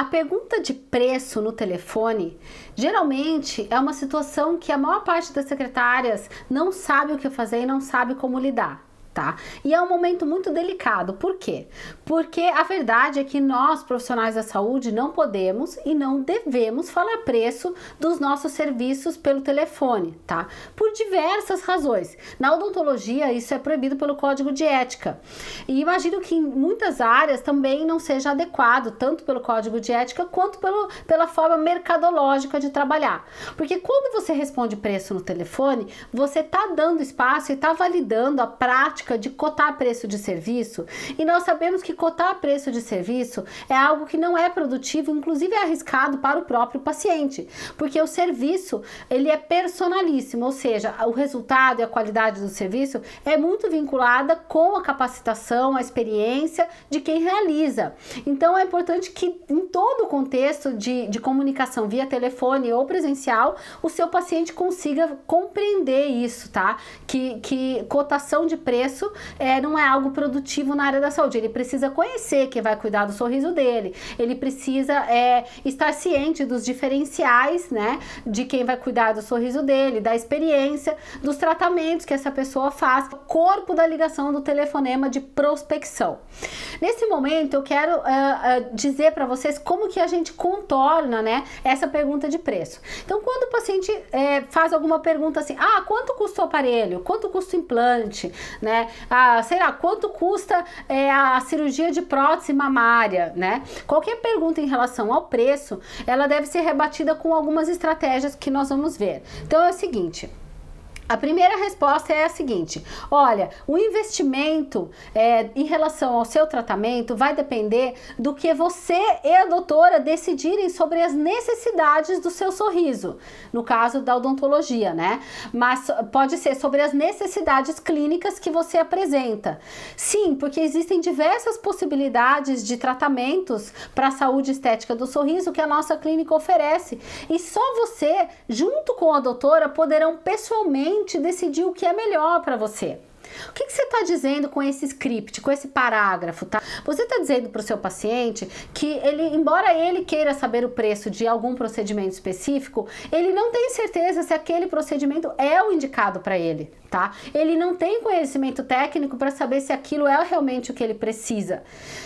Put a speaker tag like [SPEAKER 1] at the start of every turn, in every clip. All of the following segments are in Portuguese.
[SPEAKER 1] A pergunta de preço no telefone geralmente é uma situação que a maior parte das secretárias não sabe o que fazer e não sabe como lidar tá? E é um momento muito delicado. Por quê? Porque a verdade é que nós, profissionais da saúde, não podemos e não devemos falar preço dos nossos serviços pelo telefone, tá? Por diversas razões. Na odontologia, isso é proibido pelo Código de Ética. E imagino que em muitas áreas também não seja adequado, tanto pelo Código de Ética quanto pelo, pela forma mercadológica de trabalhar. Porque quando você responde preço no telefone, você tá dando espaço e tá validando a prática prática de cotar preço de serviço, e nós sabemos que cotar preço de serviço é algo que não é produtivo, inclusive é arriscado para o próprio paciente, porque o serviço ele é personalíssimo, ou seja, o resultado e a qualidade do serviço é muito vinculada com a capacitação, a experiência de quem realiza. Então é importante que em todo o contexto de, de comunicação via telefone ou presencial, o seu paciente consiga compreender isso, tá? Que, que cotação de preço preço é, não é algo produtivo na área da saúde. Ele precisa conhecer quem vai cuidar do sorriso dele, ele precisa é, estar ciente dos diferenciais, né, de quem vai cuidar do sorriso dele, da experiência, dos tratamentos que essa pessoa faz, corpo da ligação do telefonema de prospecção. Nesse momento, eu quero uh, uh, dizer para vocês como que a gente contorna, né, essa pergunta de preço. Então, quando o paciente é, faz alguma pergunta assim, ah, quanto custa o aparelho? Quanto custa o implante? Né? Ah, sei lá, quanto custa é, a cirurgia de prótese mamária, né? Qualquer pergunta em relação ao preço, ela deve ser rebatida com algumas estratégias que nós vamos ver. Então é o seguinte. A primeira resposta é a seguinte: olha, o investimento é, em relação ao seu tratamento vai depender do que você e a doutora decidirem sobre as necessidades do seu sorriso, no caso da odontologia, né? Mas pode ser sobre as necessidades clínicas que você apresenta. Sim, porque existem diversas possibilidades de tratamentos para a saúde estética do sorriso que a nossa clínica oferece. E só você, junto com a doutora, poderão pessoalmente decidir o que é melhor para você. O que, que você está dizendo com esse script, com esse parágrafo, tá? Você está dizendo para o seu paciente que ele, embora ele queira saber o preço de algum procedimento específico, ele não tem certeza se aquele procedimento é o indicado para ele, tá? Ele não tem conhecimento técnico para saber se aquilo é realmente o que ele precisa,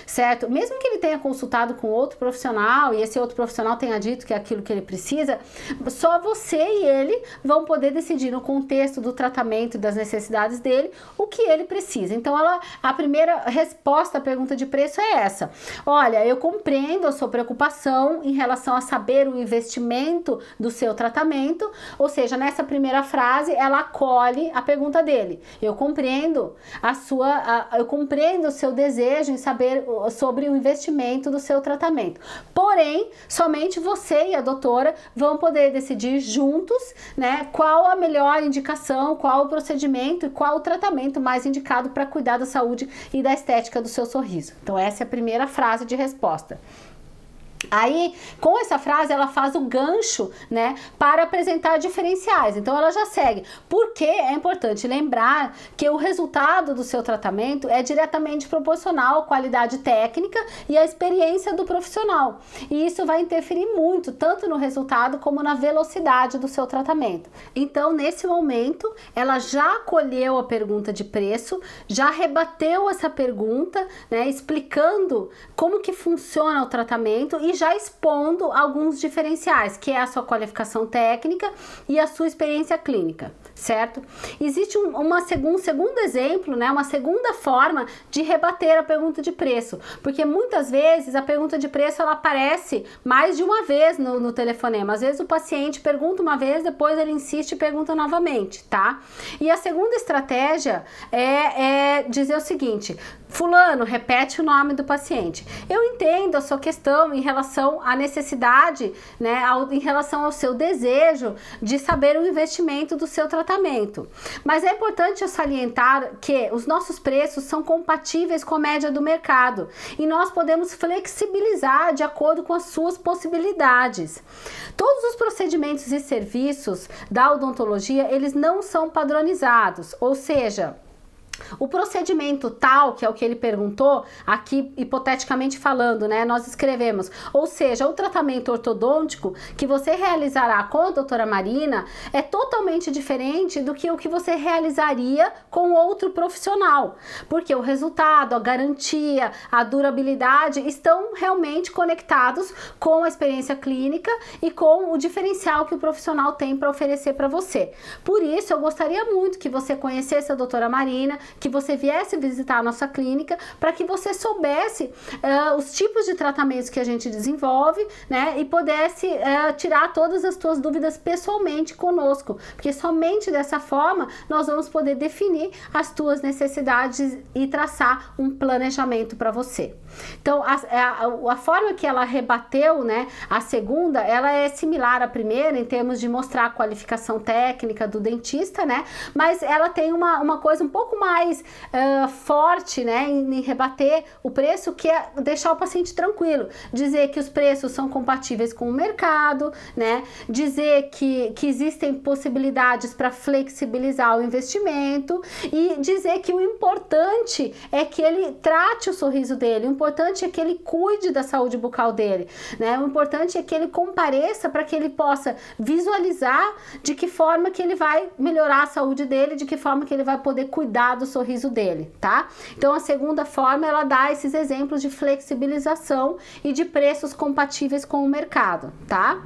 [SPEAKER 1] certo? Mesmo que ele tenha consultado com outro profissional e esse outro profissional tenha dito que é aquilo que ele precisa, só você e ele vão poder decidir no contexto do tratamento das necessidades dele o que ele precisa. Então, ela, a primeira resposta à pergunta de preço é essa: olha, eu compreendo a sua preocupação em relação a saber o investimento do seu tratamento, ou seja, nessa primeira frase ela acolhe a pergunta dele. Eu compreendo a sua, a, eu compreendo o seu desejo em saber sobre o investimento do seu tratamento. Porém, somente você e a doutora vão poder decidir juntos, né, qual a melhor indicação, qual o procedimento e qual o tratamento mais indicado para cuidar da saúde e da estética do seu sorriso. Então, essa é a primeira frase de resposta. Aí, com essa frase, ela faz o gancho, né, para apresentar diferenciais. Então, ela já segue. Porque é importante lembrar que o resultado do seu tratamento é diretamente proporcional à qualidade técnica e à experiência do profissional. E isso vai interferir muito, tanto no resultado como na velocidade do seu tratamento. Então, nesse momento, ela já acolheu a pergunta de preço, já rebateu essa pergunta, né, explicando como que funciona o tratamento e já expondo alguns diferenciais, que é a sua qualificação técnica e a sua experiência clínica, certo? Existe um, uma um segundo exemplo, né, uma segunda forma de rebater a pergunta de preço, porque muitas vezes a pergunta de preço ela aparece mais de uma vez no, no telefonema. Às vezes o paciente pergunta uma vez, depois ele insiste e pergunta novamente, tá? E a segunda estratégia é, é dizer o seguinte: Fulano, repete o nome do paciente. Eu entendo a sua questão em relação à necessidade, né, ao, em relação ao seu desejo de saber o investimento do seu tratamento. Mas é importante eu salientar que os nossos preços são compatíveis com a média do mercado e nós podemos flexibilizar de acordo com as suas possibilidades. Todos os procedimentos e serviços da odontologia, eles não são padronizados, ou seja, o procedimento tal, que é o que ele perguntou, aqui hipoteticamente falando, né? Nós escrevemos, ou seja, o tratamento ortodôntico que você realizará com a doutora Marina é totalmente diferente do que o que você realizaria com outro profissional, porque o resultado, a garantia, a durabilidade estão realmente conectados com a experiência clínica e com o diferencial que o profissional tem para oferecer para você. Por isso, eu gostaria muito que você conhecesse a doutora Marina, que você viesse visitar a nossa clínica para que você soubesse uh, os tipos de tratamentos que a gente desenvolve, né? E pudesse uh, tirar todas as suas dúvidas pessoalmente conosco, porque somente dessa forma nós vamos poder definir as tuas necessidades e traçar um planejamento para você. Então, a, a, a, forma que ela rebateu, né, a segunda, ela é similar à primeira em termos de mostrar a qualificação técnica do dentista, né, mas ela tem uma, uma coisa um pouco mais uh, forte, né, em, em, rebater o preço, que é deixar o paciente tranquilo, dizer que os preços são compatíveis com o mercado, né, dizer que, que existem possibilidades para flexibilizar o investimento e dizer que o importante é que ele trate o sorriso dele, o importante é que ele cuide da saúde bucal dele, né? O importante é que ele compareça para que ele possa visualizar de que forma que ele vai melhorar a saúde dele, de que forma que ele vai poder cuidar do sorriso dele, tá? Então a segunda forma ela dá esses exemplos de flexibilização e de preços compatíveis com o mercado, tá?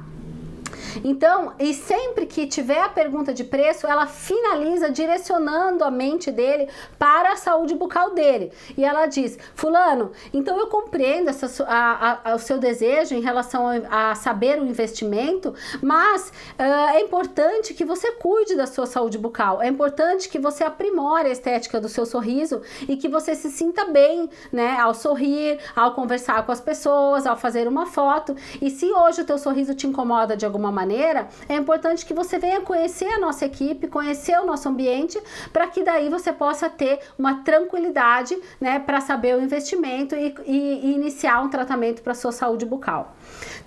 [SPEAKER 1] Então, e sempre que tiver a pergunta de preço, ela finaliza direcionando a mente dele para a saúde bucal dele. E ela diz: Fulano, então eu compreendo essa, a, a, o seu desejo em relação a, a saber o investimento, mas uh, é importante que você cuide da sua saúde bucal. É importante que você aprimore a estética do seu sorriso e que você se sinta bem, né, ao sorrir, ao conversar com as pessoas, ao fazer uma foto. E se hoje o teu sorriso te incomoda de alguma maneira, é importante que você venha conhecer a nossa equipe, conhecer o nosso ambiente, para que daí você possa ter uma tranquilidade, né, para saber o investimento e, e, e iniciar um tratamento para sua saúde bucal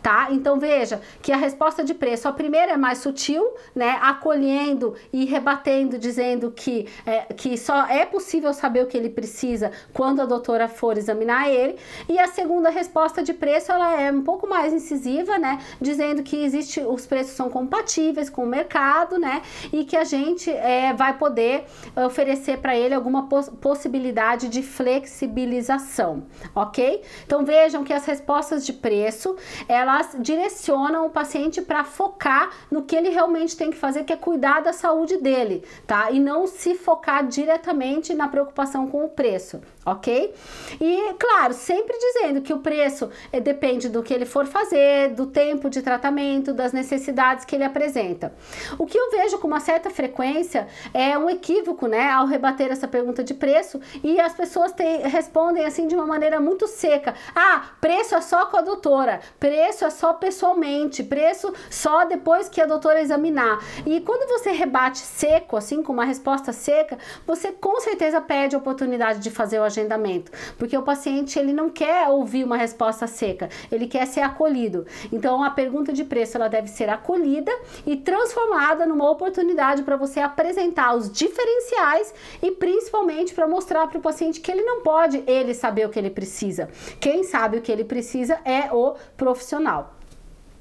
[SPEAKER 1] tá? Então veja que a resposta de preço, a primeira é mais sutil, né? Acolhendo e rebatendo, dizendo que, é, que só é possível saber o que ele precisa quando a doutora for examinar ele. E a segunda resposta de preço, ela é um pouco mais incisiva, né? Dizendo que existe, os preços são compatíveis com o mercado, né? E que a gente é, vai poder oferecer para ele alguma poss possibilidade de flexibilização, ok? Então vejam que as respostas de preço, elas direcionam o paciente para focar no que ele realmente tem que fazer, que é cuidar da saúde dele, tá? E não se focar diretamente na preocupação com o preço, ok? E claro, sempre dizendo que o preço é, depende do que ele for fazer, do tempo de tratamento, das necessidades que ele apresenta. O que eu vejo com uma certa frequência é um equívoco, né, ao rebater essa pergunta de preço e as pessoas respondem assim de uma maneira muito seca: ah, preço é só com a doutora, preço é só pessoalmente, preço só depois que a doutora examinar. E quando você rebate seco, assim, com uma resposta seca, você com certeza perde a oportunidade de fazer o agendamento, porque o paciente ele não quer ouvir uma resposta seca, ele quer ser acolhido. Então a pergunta de preço ela deve ser acolhida e transformada numa oportunidade para você apresentar os diferenciais e principalmente para mostrar para o paciente que ele não pode ele saber o que ele precisa. Quem sabe o que ele precisa é o profissional.